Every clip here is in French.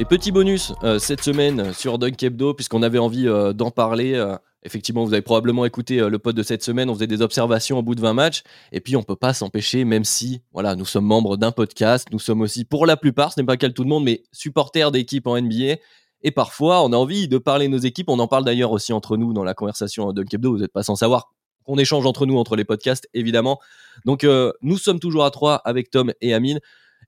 Et petit bonus euh, cette semaine sur Dunk Hebdo, puisqu'on avait envie euh, d'en parler. euh, effectivement, vous avez probablement écouté euh, le pod de cette semaine. On faisait des observations au bout de 20 matchs. Et puis, on peut pas s'empêcher, même si voilà, nous sommes membres d'un podcast. Nous sommes aussi, pour la plupart, ce n'est pas le tout le monde, mais supporters d'équipes en NBA. Et parfois, on a envie de parler nos équipes. On en parle d'ailleurs aussi entre nous dans la conversation Dunk Hebdo. Vous n'êtes pas sans savoir qu'on échange entre nous, entre les podcasts, évidemment. Donc, euh, nous sommes toujours à trois avec Tom et Amine.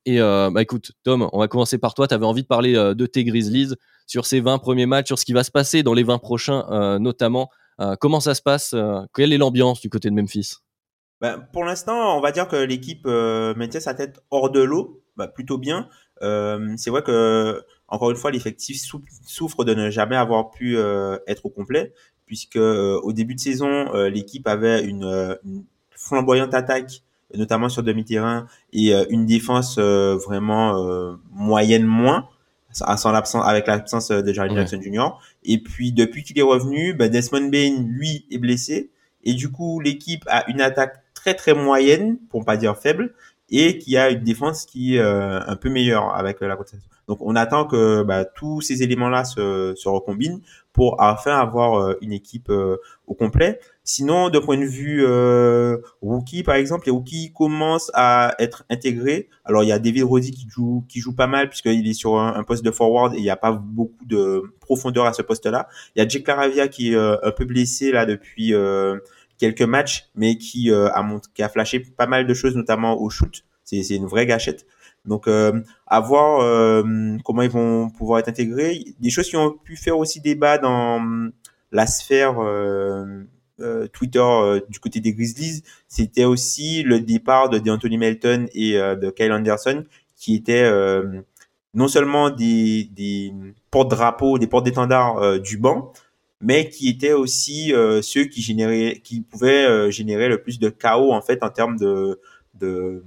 Et euh, bah écoute, Tom, on va commencer par toi. Tu avais envie de parler euh, de tes Grizzlies sur ces 20 premiers matchs, sur ce qui va se passer dans les 20 prochains, euh, notamment. Comment ça se passe Quelle est l'ambiance du côté de Memphis? Ben, pour l'instant, on va dire que l'équipe mettait sa tête hors de l'eau, bah, plutôt bien. C'est vrai que, encore une fois, l'effectif sou- souffre de ne jamais avoir pu être au complet, puisque au début de saison, l'équipe avait une flamboyante attaque, notamment sur demi-terrain, et euh, une défense euh, vraiment euh, moyenne moins, sans l'absence, avec l'absence de Ouais. Jackson Jr. Et puis depuis qu'il est revenu, ben, Desmond Bain, lui, est blessé. Et du coup, l'équipe a une attaque très très moyenne, pour pas dire faible, et qui a une défense qui est euh, un peu meilleure avec euh, la rotation. Donc on attend que bah, tous ces éléments-là se, se recombinent pour enfin avoir euh, une équipe euh, au complet. Sinon, de point de vue euh, rookie, par exemple, les rookies commencent à être intégrés. Alors il y a David Roddy qui joue qui joue pas mal puisqu'il est sur un, poste de forward et il n'y a pas beaucoup de profondeur à ce poste-là. Il y a Jake Laravia qui est euh, un peu blessé là depuis euh, quelques matchs, mais qui euh, a mont- qui a flashé pas mal de choses, notamment au shoot. C'est une vraie gâchette. Donc euh, à voir euh, comment ils vont pouvoir être intégrés. Des choses qui ont pu faire aussi débat dans la sphère euh, euh, Twitter euh, du côté des Grizzlies, c'était aussi le départ de D'Anthony Melton et euh, de Kyle Anderson, qui étaient non seulement des, des porte-drapeaux, des porte-d'étendards du banc, mais qui étaient aussi ceux qui généraient, qui pouvaient générer le plus de chaos en fait en termes de de,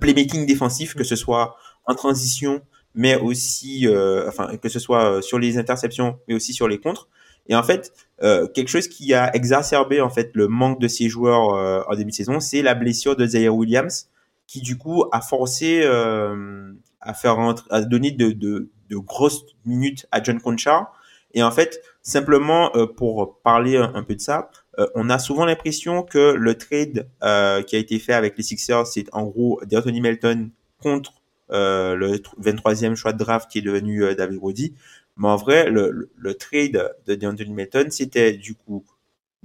playmaking défensif, que ce soit en transition, mais aussi, enfin, que ce soit sur les interceptions, mais aussi sur les contres. Et en fait, euh, quelque chose qui a exacerbé en fait le manque de ces joueurs euh, en début de saison, c'est la blessure de Zaire Williams, qui du coup a forcé euh, à faire rentrer, à donner de, de, de grosses minutes à John Conchar. Et en fait, simplement euh, pour parler un, peu de ça, euh, on a souvent l'impression que le trade euh, qui a été fait avec les Sixers, c'est en gros d'Anthony Melton contre le tr- 23e choix de draft qui est devenu David Roddy. Mais en vrai, le, le, trade de d'Anthony Melton, c'était du coup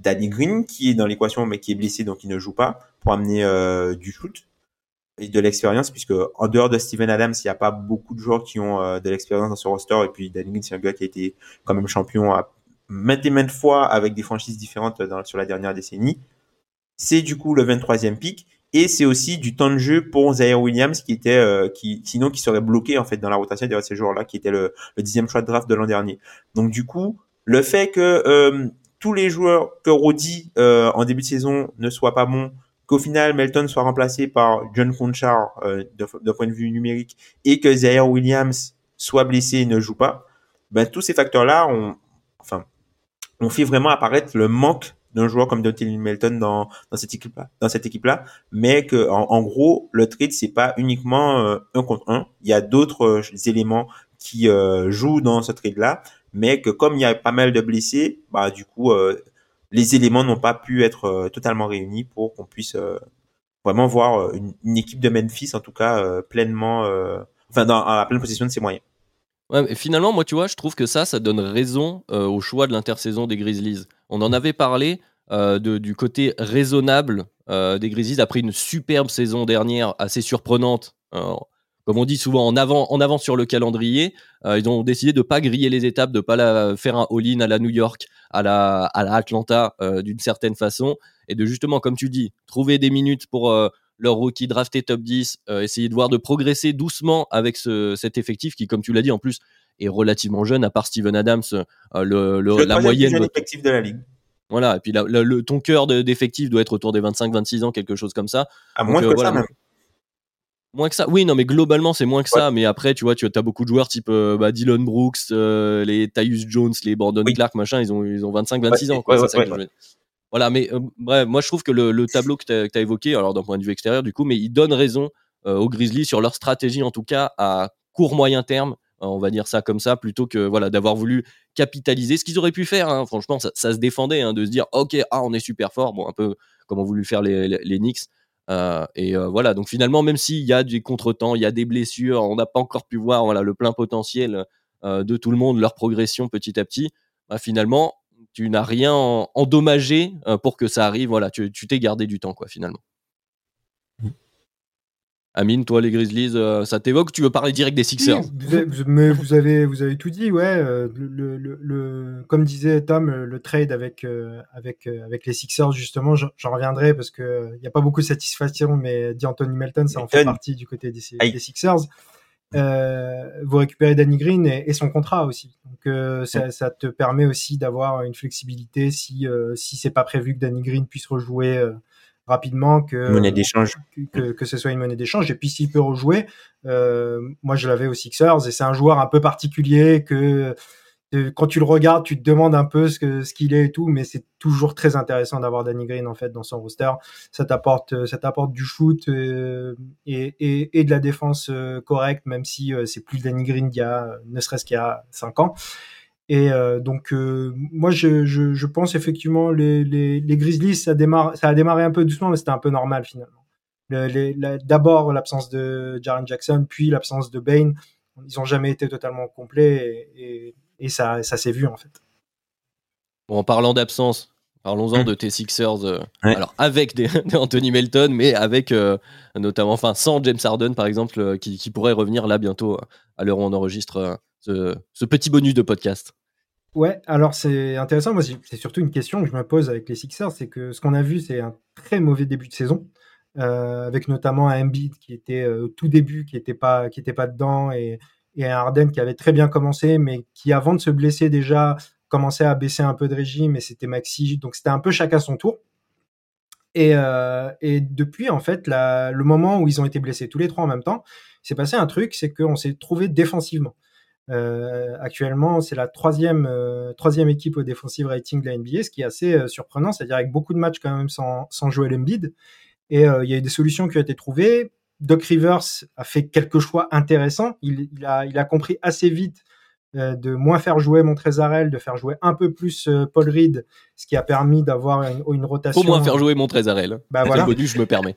Danny Green qui est dans l'équation mais qui est blessé donc il ne joue pas pour amener euh, du shoot et de l'expérience puisque en dehors de Steven Adams, il n'y a pas beaucoup de joueurs qui ont euh, de l'expérience dans ce roster et puis Danny Green c'est un gars qui a été quand même champion à maintes et maintes fois avec des franchises différentes dans, sur la dernière décennie. C'est du coup le 23e pick et c'est aussi du temps de jeu pour Zaire Williams qui était euh, qui sinon qui serait bloqué en fait dans la rotation derrière ces joueurs-là qui était le, le dixième choix de draft de l'an dernier. Donc du coup, le fait que euh, tous les joueurs que Roddy euh, en début de saison ne soient pas bons, qu'au final Melton soit remplacé par John Conchar euh, d'un point de vue numérique et que Zaire Williams soit blessé et ne joue pas, ben tous ces facteurs-là ont enfin ont fait vraiment apparaître le manque d'un joueur comme D'Anthony Melton dans, dans cette équipe-là, dans cette équipe-là, mais que en, en gros le trade c'est pas uniquement euh, un contre un, il y a d'autres euh, éléments qui euh, jouent dans ce trade-là, mais que comme il y a pas mal de blessés, bah du coup euh, les éléments n'ont pas pu être euh, totalement réunis pour qu'on puisse vraiment voir une, une équipe de Memphis en tout cas pleinement, enfin dans à la pleine possession de ses moyens. Finalement, moi, tu vois, je trouve que ça, ça donne raison euh, au choix de l'intersaison des Grizzlies. On en avait parlé euh, du côté raisonnable euh, des Grizzlies après une superbe saison dernière, assez surprenante. Euh, comme on dit souvent, en avant, en avant sur le calendrier. ils ont décidé de pas griller les étapes, de pas faire un all-in à la New York, à la, à la Atlanta d'une certaine façon, et de justement, comme tu dis, trouver des minutes pour leur rookie drafté top 10, essayer de voir de progresser doucement avec ce, cet effectif qui, comme tu l'as dit, en plus est relativement jeune, à part Steven Adams, le, la moyenne. de la ligue. Voilà, et puis le, ton cœur d'effectif doit être autour des 25-26 ans, quelque chose comme ça. À moins que ça même. Moins que ça. Oui, non, mais globalement, c'est moins que ça. Mais après, tu vois, tu as beaucoup de joueurs type euh, bah, Dylan Brooks, euh, les Tyus Jones, les Brandon Clark, machin, ils ont, ils ont 25-26 ans. Quoi, voilà, mais euh, bref, moi je trouve que le, tableau que tu as, évoqué, alors d'un point de vue extérieur du coup, mais il donne raison aux Grizzlies sur leur stratégie, en tout cas à court moyen terme, on va dire ça comme ça, plutôt que voilà d'avoir voulu capitaliser. Ce qu'ils auraient pu faire, hein, franchement, ça, se défendait hein, de se dire ok, ah on est super fort, bon un peu comme ont voulu faire les, les Knicks. Euh, et euh, voilà, donc finalement, même s'il y a des contretemps, il y a des blessures, on n'a pas encore pu voir voilà, le plein potentiel euh, de tout le monde, leur progression petit à petit, bah, finalement, tu n'as rien endommagé pour que ça arrive. Voilà, tu t'es gardé du temps, quoi, finalement. Amine, toi, les Grizzlies, euh, ça t'évoque? Tu veux parler direct des Sixers? Mais vous avez, vous avez tout dit, ouais. Euh, le, comme disait Tom, le trade avec, euh, avec, avec les Sixers, justement, j'en reviendrai parce qu'il n'y a pas beaucoup de satisfaction, mais dit Anthony Melton, ça en fait partie du côté des, Sixers. Vous récupérez Danny Green et, son contrat aussi. Donc ça, ça, te permet aussi d'avoir une flexibilité si, si c'est pas prévu que Danny Green puisse rejouer rapidement que monnaie d'échange. que, que, ce soit une monnaie d'échange. Et puis s'il peut rejouer euh, moi je l'avais aux Sixers et c'est un joueur un peu particulier que quand tu le regardes tu te demandes un peu ce que ce qu'il est et tout mais c'est toujours très intéressant d'avoir Danny Green en fait dans son roster. Ça t'apporte ça t'apporte du shoot euh, et, et, de la défense euh, correcte même si c'est plus Danny Green qu'il y a ne serait-ce qu'il y a cinq ans. Et euh, donc euh, moi je, je, pense effectivement les, les, les, Grizzlies ça démarre ça a démarré un peu doucement mais c'était un peu normal finalement. D'abord l'absence de Jaren Jackson puis l'absence de Bain ils ont jamais été totalement complets et, et, ça ça s'est vu en fait. Bon, en parlant d'absence, Parlons-en de tes Sixers, euh, alors avec des, Anthony Melton, mais avec notamment, enfin sans James Harden par exemple, qui, qui, pourrait revenir là bientôt à l'heure où on enregistre ce, ce, petit bonus de podcast. Ouais, alors c'est intéressant. Moi, c'est surtout une question que je me pose avec les Sixers, c'est que ce qu'on a vu, c'est un très mauvais début de saison, euh, avec notamment un Embiid qui était euh, au tout début, qui n'était pas, qui était pas dedans, et, et un Harden qui avait très bien commencé, mais qui avant de se blesser déjà commençait à baisser un peu de régime, et c'était Maxi, donc c'était un peu chacun son tour. Et, euh, depuis, en fait, le moment où ils ont été blessés tous les trois en même temps, c'est passé un truc, c'est qu'on s'est trouvé défensivement. Euh, actuellement, c'est la troisième, euh, équipe au defensive rating de la NBA, ce qui est assez surprenant, c'est-à-dire avec beaucoup de matchs quand même sans, sans jouer l'Embiid. Et il y a eu des solutions qui ont été trouvées. Doc Rivers a fait quelques choix intéressants. Il, il, a, il a compris assez vite de moins faire jouer Montrezarel, de faire jouer un peu plus Paul Reed, ce qui a permis d'avoir une, une, rotation. Faut moins faire jouer Montrezarel. Bah voilà. bonus, je me permets.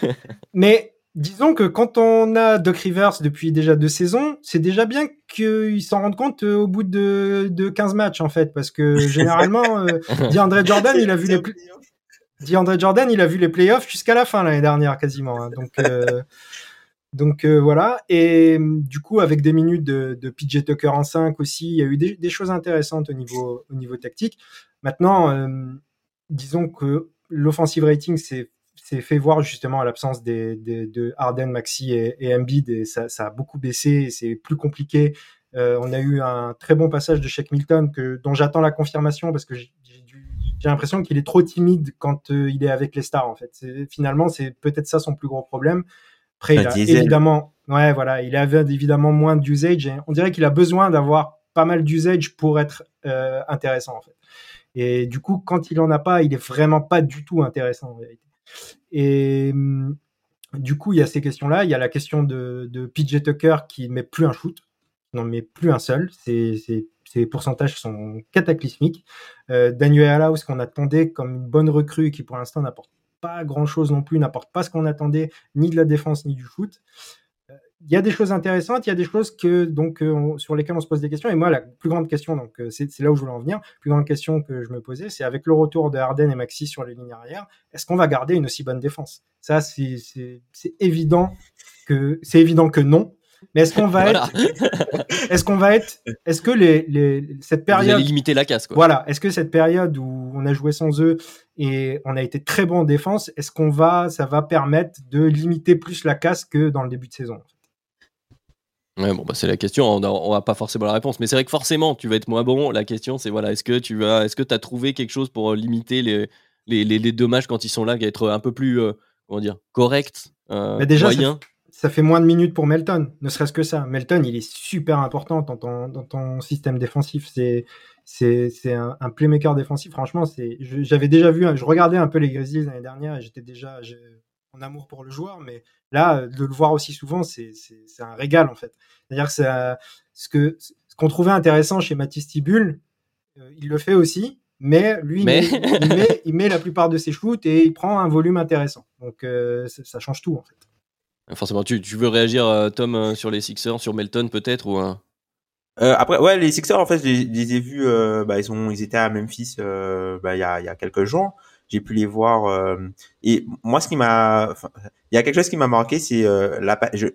Mais disons que quand on a Doc Rivers depuis déjà deux saisons, c'est déjà bien qu'ils s'en rendent compte euh, au bout de, de 15 matchs, en fait, parce que généralement, euh, DeAndre Jordan, il a vu les DeAndre Jordan, il a vu les playoffs jusqu'à la fin l'année dernière quasiment. Hein. donc, euh, donc euh, voilà. Et du coup, avec des minutes de, de PJ Tucker en 5 aussi, il y a eu des, des choses intéressantes au niveau, au niveau tactique. Maintenant, disons que l'offensive rating, c'est fait voir justement à l'absence des, de Harden, Maxi et, et Embiid et ça, ça, a beaucoup baissé, c'est plus compliqué. Euh, on a eu un très bon passage de Shaq Milton que, dont j'attends la confirmation parce que j'ai l'impression qu'il est trop timide quand euh, il est avec les stars en fait. Finalement, c'est peut-être ça son plus gros problème. Après, il a évidemment, ouais, voilà, il avait évidemment moins d'usage. On dirait qu'il a besoin d'avoir pas mal d'usage pour être euh, intéressant en fait. Et du coup, quand il en a pas, il est vraiment pas du tout intéressant en vérité. Et hum, du coup, il y a ces questions-là. Il y a la question de, de PJ Tucker qui ne met plus un shoot, n'en met plus un seul. Ses, pourcentages sont cataclysmiques. Euh, Daniel House, qu'on attendait comme une bonne recrue, qui pour l'instant n'apporte pas grand-chose non plus, n'apporte pas ce qu'on attendait, ni de la défense, ni du shoot. Euh, il y a des choses intéressantes, il y a des choses que donc euh, sur lesquelles on se pose des questions. Et moi, la plus grande question, donc euh, c'est là où je voulais en venir, la plus grande question que je me posais, c'est avec le retour de Harden et Maxi sur les lignes arrière, est-ce qu'on va garder une aussi bonne défense? Ça, c'est évident que c'est évident que non. Mais est-ce qu'on va être, est-ce qu'on va être, est-ce que les, les cette période, limiter la casse, quoi. Voilà, est-ce que cette période où on a joué sans eux et on a été très bon en défense, est-ce qu'on va, ça va permettre de limiter plus la casse que dans le début de saison Ouais, bon, bah, c'est la question. On n'a pas forcément la réponse, mais c'est vrai que forcément, tu vas être moins bon. La question, c'est voilà, est-ce que tu vas, est-ce que tu as trouvé quelque chose pour euh, limiter les, les, les, matchs quand ils sont là, être un peu plus, euh, comment dire, correct, euh, mais déjà, Ça, fait moins de minutes pour Melton, ne serait-ce que ça. Melton, il est super important dans ton, dans ton système défensif. C'est c'est un, un, playmaker défensif. Franchement, c'est j'avais déjà vu, je regardais un peu les Grizzlies l'année dernière et j'étais déjà en amour pour le joueur, mais là, de le voir aussi souvent, c'est un régal en fait. C'est-à-dire que ce que ce qu'on trouvait intéressant chez Mathis Tibul, euh, il le fait aussi, mais lui, Il, met, il, met, la plupart de ses shoots et il prend un volume intéressant. Donc euh, ça change tout en fait. Forcément, tu, veux réagir, euh, Tom, sur les Sixers, sur Melton peut-être ou après, ouais, les Sixers, en fait, je les, ai vus, bah, ils, étaient à Memphis bah, il y, a, quelques jours j'ai pu les voir. Euh, et moi, ce qui m'a, il y a quelque chose qui m'a marqué, c'est euh,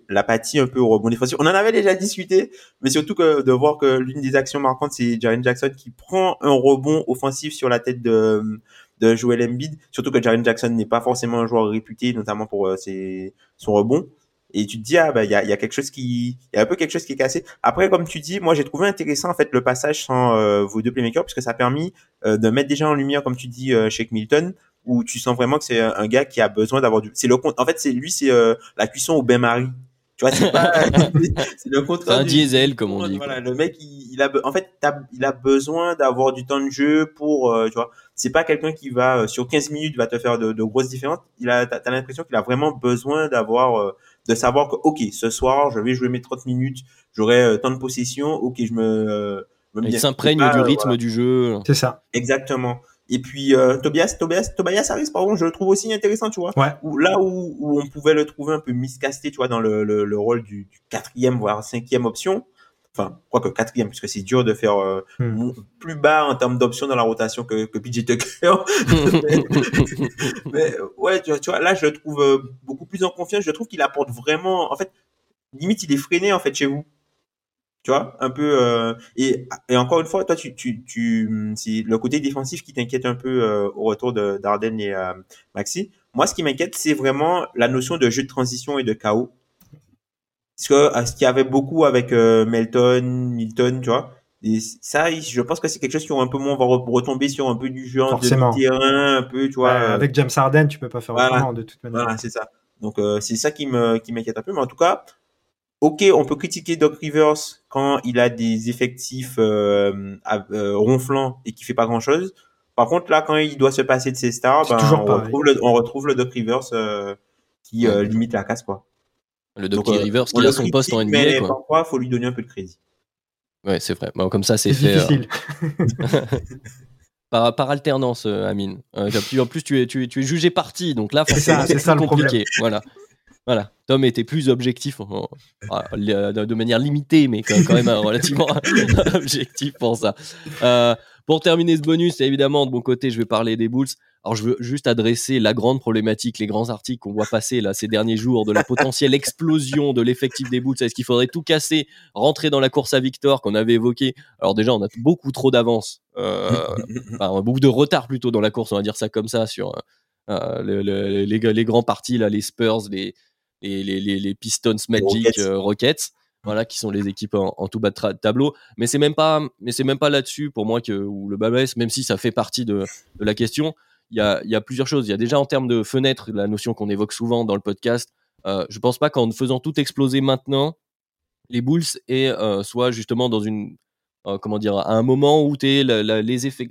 l'apathie un peu au rebond défensif. On en avait déjà discuté, mais surtout que de voir que l'une des actions marquantes, c'est Jaren Jackson qui prend un rebond offensif sur la tête de de Joel Embiid. Surtout que Jaren Jackson n'est pas forcément un joueur réputé, notamment pour euh, ses, son rebond et tu te dis ah bah il y a, y a quelque chose qui il y a un peu quelque chose qui est cassé après comme tu dis moi j'ai trouvé intéressant en fait le passage sans euh, vos deux playmakers puisque ça a permis euh, de mettre déjà en lumière comme tu dis euh, Shake Milton où tu sens vraiment que c'est un, gars qui a besoin d'avoir du c'est le en fait c'est lui c'est euh, la cuisson au bain marie tu vois c'est pas c'est le contraire un diesel comme on dit voilà le mec il, il a en fait il a besoin d'avoir du temps de jeu pour tu vois c'est pas quelqu'un qui va sur 15 minutes va te faire de, de grosses différences il a t'as l'impression qu'il a vraiment besoin d'avoir de savoir que, OK, ce soir, je vais jouer mes 30 minutes, j'aurai euh, tant de possession, OK, je me... Euh, me Il s'imprègne du rythme du jeu. C'est ça. Exactement. Et puis euh, Tobias, Tobias, Tobias Harris, pardon, je le trouve aussi intéressant, tu vois. Ouais. Où, là où, où, on pouvait le trouver un peu miscasté, tu vois, dans le, le, le rôle du, du, quatrième voire cinquième option, enfin, je crois que quatrième, puisque c'est dur de faire euh, hmm. plus bas en termes d'options dans la rotation que, que PJ Tucker. mais, ouais, tu, vois, là, je le trouve euh, beaucoup plus en confiance. Je trouve qu'il apporte vraiment, en fait, limite, il est freiné, en fait, chez vous. Tu vois, un peu, euh, et, et encore une fois, toi, tu, tu, tu c'est le côté défensif qui t'inquiète un peu euh, au retour de d'Arden et Maxi. Moi, ce qui m'inquiète, c'est vraiment la notion de jeu de transition et de chaos ce que ce qu'il y avait beaucoup avec euh, Melton, Milton, tu vois. Et ça, je pense que c'est quelque chose qui un peu moins va retomber sur un peu du jeu en terrain, un peu, tu vois. Euh. avec James Harden, tu peux pas faire autrement de toute manière. Voilà, c'est ça. Donc euh, c'est ça qui me qui m'inquiète un peu, mais en tout cas, ok, on peut critiquer Doc Rivers quand il a des effectifs euh, ronflants et qui fait pas grand chose. Par contre, là, quand il doit se passer de ses stars, ben, on, retrouve le, on retrouve le Doc Rivers qui limite la casse, quoi. Le Doc euh, Rivers qui a son poste en NBA. Mais parfois, il faut lui donner un peu de crédit. Ouais, c'est vrai. Bon, comme ça, c'est fait. Euh, difficile. par, par, alternance, euh, Amine. en plus, tu es, tu, es, tu es jugé parti, donc là, forcément, c'est ça, compliqué. Voilà. Voilà. Tom était plus objectif, de manière limitée, mais quand même relativement objectif pour ça. pour terminer ce bonus, évidemment, de mon côté, je vais parler des Bulls. Alors, je veux juste adresser la grande problématique, les grands articles qu'on voit passer là ces derniers jours de la potentielle explosion de l'effectif des Bulls. Est-ce qu'il faudrait tout casser, rentrer dans la course à victoire qu'on avait évoqué? Alors déjà, on a beaucoup trop d'avance, euh, beaucoup de retard plutôt dans la course, on va dire ça comme ça, sur euh, les, les, grands partis là, les Spurs, les, les, les Pistons, Magic, euh, Rockets. voilà, qui sont les équipes en, tout bas de tableau. Mais c'est même pas, mais c'est même pas là-dessus pour moi que où le bas même si ça fait partie de, de la question il y a, y a, plusieurs choses. Il y a déjà en termes de fenêtre, la notion qu'on évoque souvent dans le podcast. Euh, je pense pas qu'en faisant tout exploser maintenant, les Bulls et euh, soit justement dans une euh, comment dire à un moment où tu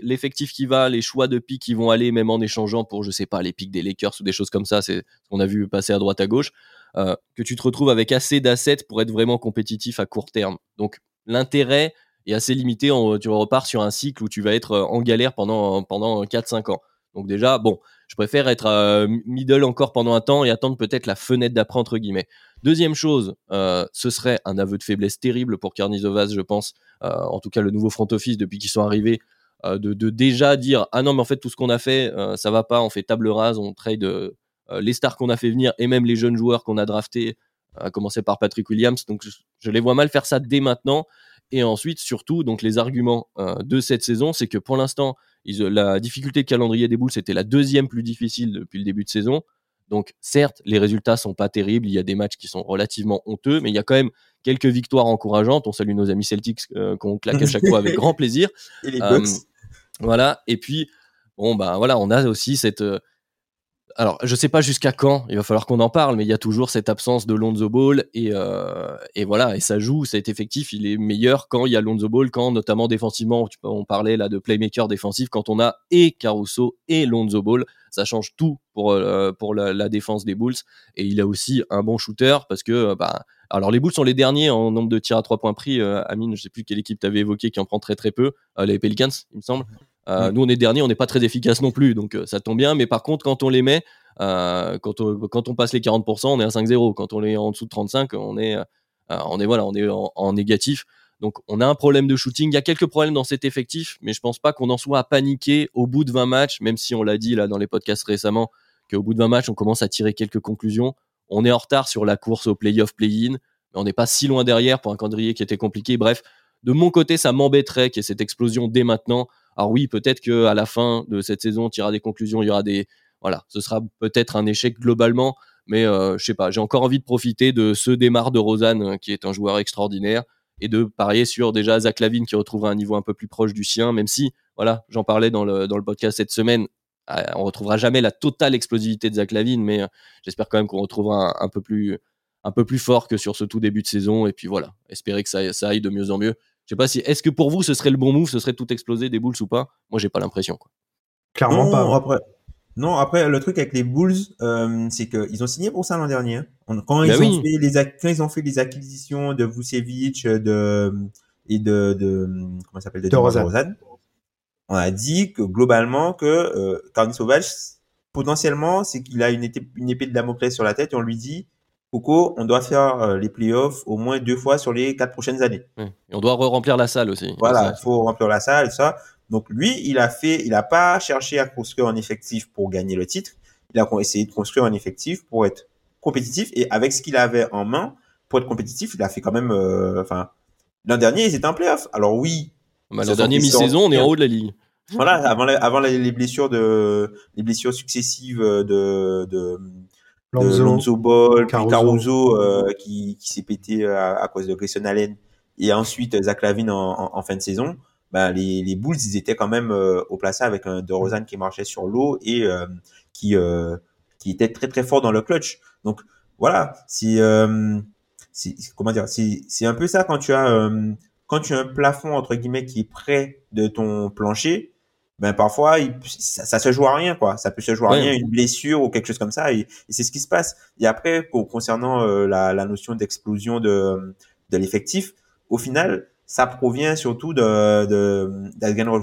l'effectif qui va, les choix de pics qui vont aller, même en échangeant pour je sais pas les pics des Lakers ou des choses comme ça, c'est ce qu'on a vu passer à droite à gauche, euh, que tu te retrouves avec assez d'assets pour être vraiment compétitif à court terme. Donc l'intérêt est assez limité. En, tu repars sur un cycle où tu vas être en galère pendant pendant 4-5 ans. Donc déjà, bon, je préfère être euh, middle encore pendant un temps et attendre peut-être la fenêtre d'après. Deuxième chose, euh, ce serait un aveu de faiblesse terrible pour Karnizovas, je pense. Euh, en tout cas, le nouveau front office depuis qu'ils sont arrivés, de, déjà dire ah non mais en fait tout ce qu'on a fait, ça va pas, on fait table rase, on trade les stars qu'on a fait venir et même les jeunes joueurs qu'on a draftés, à commencer par Patrick Williams. Donc je les vois mal faire ça dès maintenant. Et ensuite, surtout, donc les arguments euh, de cette saison, c'est que pour l'instant, la difficulté de calendrier des boules, c'était la deuxième plus difficile depuis le début de saison. Donc, certes, les résultats sont pas terribles. Il y a des matchs qui sont relativement honteux, mais il y a quand même quelques victoires encourageantes. On salue nos amis Celtics euh, qu'on claque à chaque fois avec grand plaisir. Et les. Euh, voilà. Et puis, bon, ben voilà, on a aussi cette alors, je sais pas jusqu'à quand, il va falloir qu'on en parle, mais il y a toujours cette absence de Lonzo Ball et, euh, et voilà, et ça joue, cet effectif, il est meilleur quand il y a Lonzo Ball, quand notamment défensivement, on parlait là de playmaker défensif, quand on a et Caruso et Lonzo Ball, ça change tout pour, euh, pour la, défense des Bulls. Et il a aussi un bon shooter parce que, euh, bah, alors les Bulls sont les derniers en nombre de tirs à trois points pris. Amine, je sais plus quelle équipe t'avais évoqué qui en prend très très peu, les Pelicans, il me semble. Euh, nous, on est dernier, on n'est pas très efficace non plus, donc euh, ça tombe bien. Mais par contre, quand on les met, euh, quand, on, quand on passe les 40%, on est à 5-0. Quand on est en dessous de 35, on est, on est voilà, on est en, négatif. Donc, on a un problème de shooting. Il y a quelques problèmes dans cet effectif, mais je pense pas qu'on en soit à paniquer au bout de 20 matchs, même si on l'a dit là dans les podcasts récemment qu'au bout de 20 matchs, on commence à tirer quelques conclusions. On est en retard sur la course au playoff play-in, mais on n'est pas si loin derrière pour un calendrier qui était compliqué. Bref, de mon côté, ça m'embêterait qu'il y ait cette explosion dès maintenant. Alors oui, peut-être que à la fin de cette saison, on tirera des conclusions, il y aura des voilà, ce sera peut-être un échec globalement, mais euh, je sais pas, j'ai encore envie de profiter de ce démarre de Rosanne euh, qui est un joueur extraordinaire et de parier sur déjà Zach Lavine qui retrouvera un niveau un peu plus proche du sien, même si voilà, j'en parlais dans le dans le podcast cette semaine, euh, on retrouvera jamais la totale explosivité de Zach Lavine, mais j'espère quand même qu'on retrouvera un, peu plus un peu plus fort que sur ce tout début de saison et puis voilà, espérer que ça, ça aille de mieux en mieux. Je sais pas si. Est-ce que pour vous, ce serait le bon move Ce serait tout exploser des Bulls ou pas? Moi, j'ai pas l'impression. Clairement pas. Après, non, après, le truc avec les Bulls, euh, c'est qu'ils ont signé pour ça l'an dernier. Hein. Quand, ils bah ont fait les, quand ils ont fait les acquisitions de Vucevic de, et de, de comment s'appelle de, de on a dit que globalement que euh, Carney Sauvage potentiellement c'est qu'il a une, une épée de Damoclès sur la tête et on lui dit Coco, on doit faire euh, les playoffs au moins deux fois sur les quatre prochaines années. Et on doit remplir la salle aussi. Voilà, il faut remplir la salle, ça. Donc lui, il a fait, il a pas cherché à construire un effectif pour gagner le titre. Il a essayé de construire un effectif pour être compétitif et avec ce qu'il avait en main pour être compétitif, il a fait quand même. Euh, l'an dernier, ils étaient en playoff. Alors oui. Bah, l'an dernier mi-saison, on est en haut de la ligue. Voilà, avant, avant les blessures de, les blessures successives de, de Lonzo, Lonzo Ball, Caruso, euh, qui, qui s'est pété euh, à, cause de Grayson Allen, et ensuite Zach Lavine en, en, fin de saison, ben, les, les Bulls, ils étaient quand même euh, au placé avec un DeRozan qui marchait sur l'eau et euh, qui, qui était très très fort dans le clutch. Donc voilà, c'est comment dire, c'est un peu ça quand tu as quand tu as un plafond entre guillemets qui est près de ton plancher, ben parfois ça, ça, se joue à rien quoi. Ça peut se jouer à rien une blessure ou quelque chose comme ça et, c'est ce qui se passe. Et après concernant euh, la, la, notion d'explosion de, de l'effectif au final ça provient surtout de de d'Adrian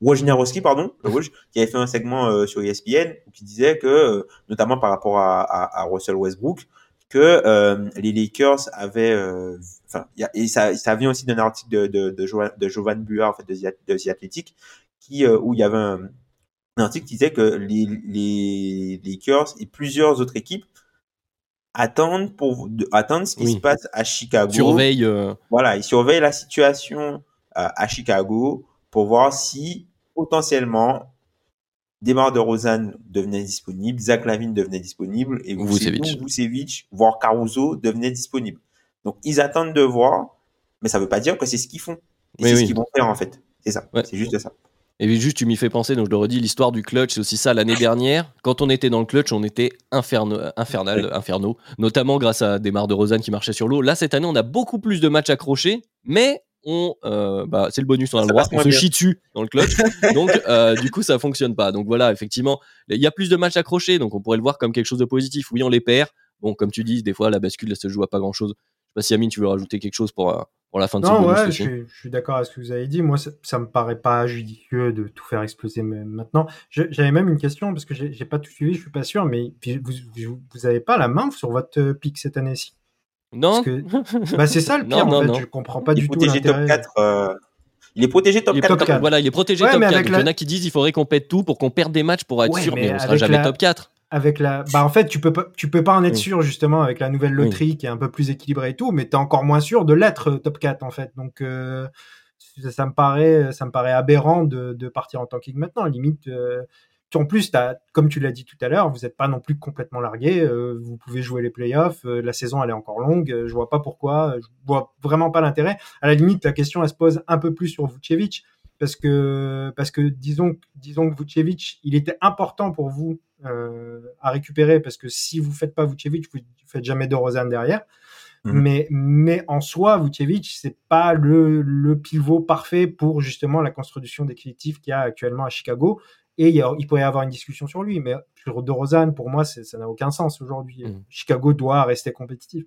Wojnarowski pardon qui avait fait un segment euh, sur ESPN qui disait que euh, notamment par rapport à, à, à Russell Westbrook que les Lakers avaient enfin et ça ça vient aussi d'un article de de de, Jovan, de Jovan Buar en fait de The Athletic qui, euh, où il y avait un, article qui disait que les, les, Lakers et plusieurs autres équipes attendent pour attendent ce qui se passe à Chicago. Surveille. Euh, voilà, ils surveillent la situation euh, à Chicago pour voir si potentiellement Demar de Rosanne devenait disponible, Zach Lavine devenait disponible et Vucevic. Vucevic, voire Caruso devenait disponible. Donc ils attendent de voir, mais ça veut pas dire que c'est ce qu'ils font. c'est ce qu'ils vont faire en fait. C'est ça. C'est juste ça. Et juste, tu m'y fais penser, donc je le redis, l'histoire du clutch, c'est aussi ça l'année dernière. Quand on était dans le clutch, on était inferno, infernal, inferno, notamment grâce à des mares de Rosanne qui marchaient sur l'eau. Là, cette année, on a beaucoup plus de matchs accrochés, mais on, euh, bah, c'est le bonus, on a le droit, on se chie dessus dans le clutch. donc, euh, du coup, ça fonctionne pas. Donc voilà, effectivement, il y a plus de matchs accrochés, donc on pourrait le voir comme quelque chose de positif. Oui, on les perd. Bon, comme tu dis, des fois, la bascule, elle se joue à pas grand chose. Je sais pas si Amine, tu veux rajouter quelque chose pour, euh, pour la fin de non, ouais, je, je suis d'accord avec ce que vous avez dit. Moi, ça, ça me paraît pas judicieux de tout faire exploser maintenant. J'avais même une question parce que j'ai pas tout suivi, je suis pas sûr, mais vous, vous, vous avez pas la main sur votre euh, pic cette année-ci. Non, que- Bah, c'est ça le Non, pire, non, en fait. non. Je comprends pas Il est du tout protégé top l'intérêt. 4. euh, Il est protégé top il est 4. top top- quatre. voilà, il est protégé Ouais, top mais 4. avec Donc, Il y en a qui disent il faudrait qu'on pète tout pour qu'on perde des matchs pour être Ouais, sûr, mais, mais on sera jamais la- top 4. Avec la, bah en fait, tu peux pas, tu peux pas en être Oui. sûr justement avec la nouvelle Oui. loterie qui est un peu plus équilibrée et tout, mais t'es encore moins sûr de l'être euh, top 4 en fait. Donc euh, ça, ça me paraît, ça me paraît aberrant de, de partir en tanking maintenant. Limite, euh, tu- en plus, t'as, comme tu l'as dit tout à l'heure, vous n'êtes pas non plus complètement largué. euh, vous pouvez jouer les playoffs. euh, la saison elle est encore longue. euh, je vois pas pourquoi. Je vois vraiment pas l'intérêt. À la limite, la question elle se pose un peu plus sur Vucevic parce que parce que disons disons que Vucevic, il était important pour vous euh, à récupérer parce que si vous faites pas Vucevic, vous, vous faites jamais de Rosanne derrière. Mhm. Mais mais en soi, Vucevic, c'est pas le le pivot parfait pour justement la construction des collectifs qu'il y a actuellement à Chicago. Et il, y a- il pourrait y avoir une discussion sur lui, mais sur De Rosanne, pour moi, ça n'a aucun sens aujourd'hui. Mhm. Chicago doit rester compétitif.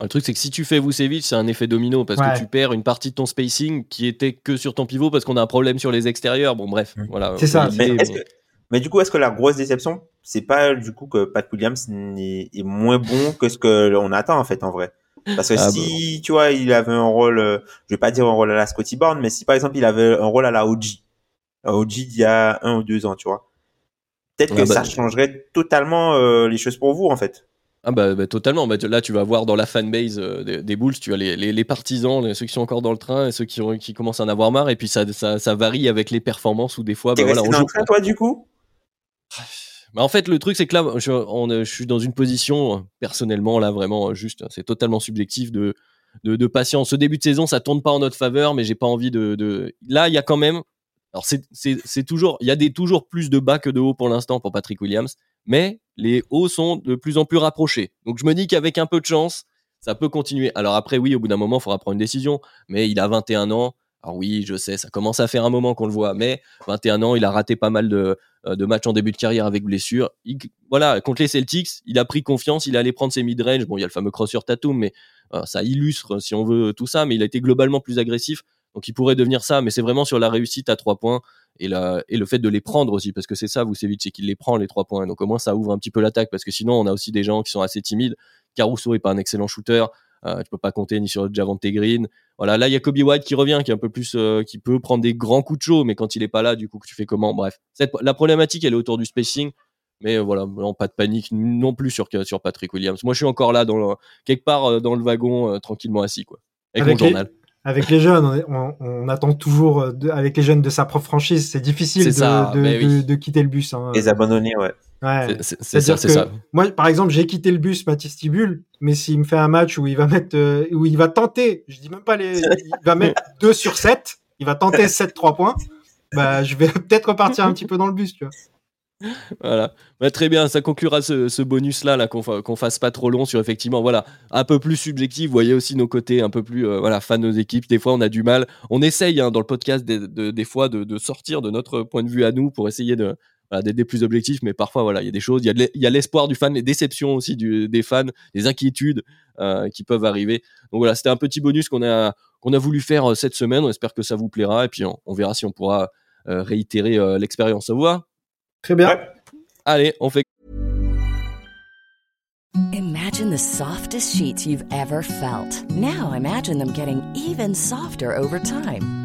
Le truc, c'est que si tu fais Vucevic, c'est un effet domino parce Ouais. que tu perds une partie de ton spacing qui était que sur ton pivot parce qu'on a un problème sur les extérieurs. Bon, bref, Mm. voilà. C'est ça, mais- est-ce que- mais du coup, est-ce que la grosse déception, c'est pas du coup que Pat Williams est moins bon que ce que on attend en fait en vrai? Parce que Ah si tu vois, il avait un rôle, euh, je vais pas dire un rôle à la Scotty Barnes, mais si par exemple il avait un rôle à la OG, un OG d'il y a un ou deux ans, tu vois, peut-être que Ah bah- ça changerait totalement euh, les choses pour vous en fait. Ah bah, bah, totalement. Bah, là, tu vas voir dans la fanbase euh, des, des Bulls, tu as les, les, les partisans, les- ceux qui sont encore dans le train et ceux qui, ont- qui commencent à en avoir marre. Et puis ça, ça, ça varie avec les performances ou des fois, bah, voilà, on joue. train toi du coup? Bah, en fait, le truc, c'est que là, je, euh, suis dans une position, personnellement, là, vraiment, euh, juste, c'est totalement subjectif de, patience. Ce début de saison, ça tourne pas en notre faveur, mais j'ai pas envie de. Là, il y a quand même. Alors, c'est toujours. Il y a des, toujours plus de bas que de hauts pour l'instant pour Patrick Williams, mais les hauts sont de plus en plus rapprochés. Donc, je me dis qu'avec un peu de chance, ça peut continuer. Alors, après, oui, au bout d'un moment, il faudra prendre une décision, mais il a 21 ans. Alors, oui, je sais, ça commence à faire un moment qu'on le voit, mais 21 ans, il a raté pas mal de, euh, de matchs en début de carrière avec blessure. Il- voilà, contre les Celtics, il a pris confiance, il allait prendre ses mid-range. Bon, il y a le fameux crosser Tatum, mais euh, ça illustre, si on veut, tout ça. Mais il a été globalement plus agressif, donc il pourrait devenir ça. Mais c'est vraiment sur la réussite à trois points et, le fait de les prendre aussi, parce que c'est ça, Vucevic, c'est qu'il les prend les trois points. Donc au moins, ça ouvre un petit peu l'attaque, parce que sinon, on a aussi des gens qui sont assez timides. Caruso est pas un excellent shooter. Euh, tu peux pas compter ni sur Javante Green. Voilà, là il y a Kobe White qui revient, qui est un peu plus, euh, qui peut prendre des grands coups de chaud, mais quand il est pas là, du coup, tu fais comment? Bref, Cette- la problématique elle est autour du spacing, mais euh, voilà, non, pas de panique non plus sur sur Patrick Williams. Moi, je suis encore là dans le, quelque part euh, dans le wagon, euh, tranquillement assis quoi, avec, Avec mon les- journal. Avec les jeunes, on, attend toujours, de- avec les jeunes de sa propre franchise, c'est difficile C'est de, ça, de, mais oui. de- de quitter le bus. hein. Les abandonnés, ouais. Ouais. C'est- ça, c'est ça. moi, par exemple, j'ai quitté le bus Mathis Tibul, mais s'il me fait un match où il va mettre, euh, où il va tenter, je dis même pas les, il va mettre 2 sur 7, il va tenter 7 3 points, bah, je vais peut-être repartir un petit peu dans le bus, tu vois. Voilà. Bah, très bien, ça conclura ce, ce bonus-là, là, qu'on qu'on fasse pas trop long sur effectivement, voilà, un peu plus subjectif. Vous voyez aussi nos côtés un peu plus, euh, voilà, fans de nos équipes. Des fois, on a du mal. On essaye hein, dans le podcast des, de- des fois de, de sortir de notre point de vue à nous pour essayer de voilà, d'être des plus objectifs, mais parfois, voilà, il y a des choses. Il y a l'espoir du fan, les déceptions aussi du, des fans, les inquiétudes euh, qui peuvent arriver. Donc voilà, c'était un petit bonus qu'on a qu'on a voulu faire euh, cette semaine. On espère que ça vous plaira et puis on, on verra si on pourra euh, réitérer euh, l'expérience. Ça vous va Très bien. Ouais. Allez, on fait Imagine the softest sheets you've ever felt. Now imagine them getting even softer over time.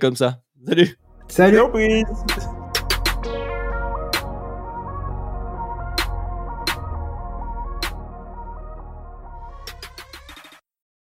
Comme ça. Salut Salut.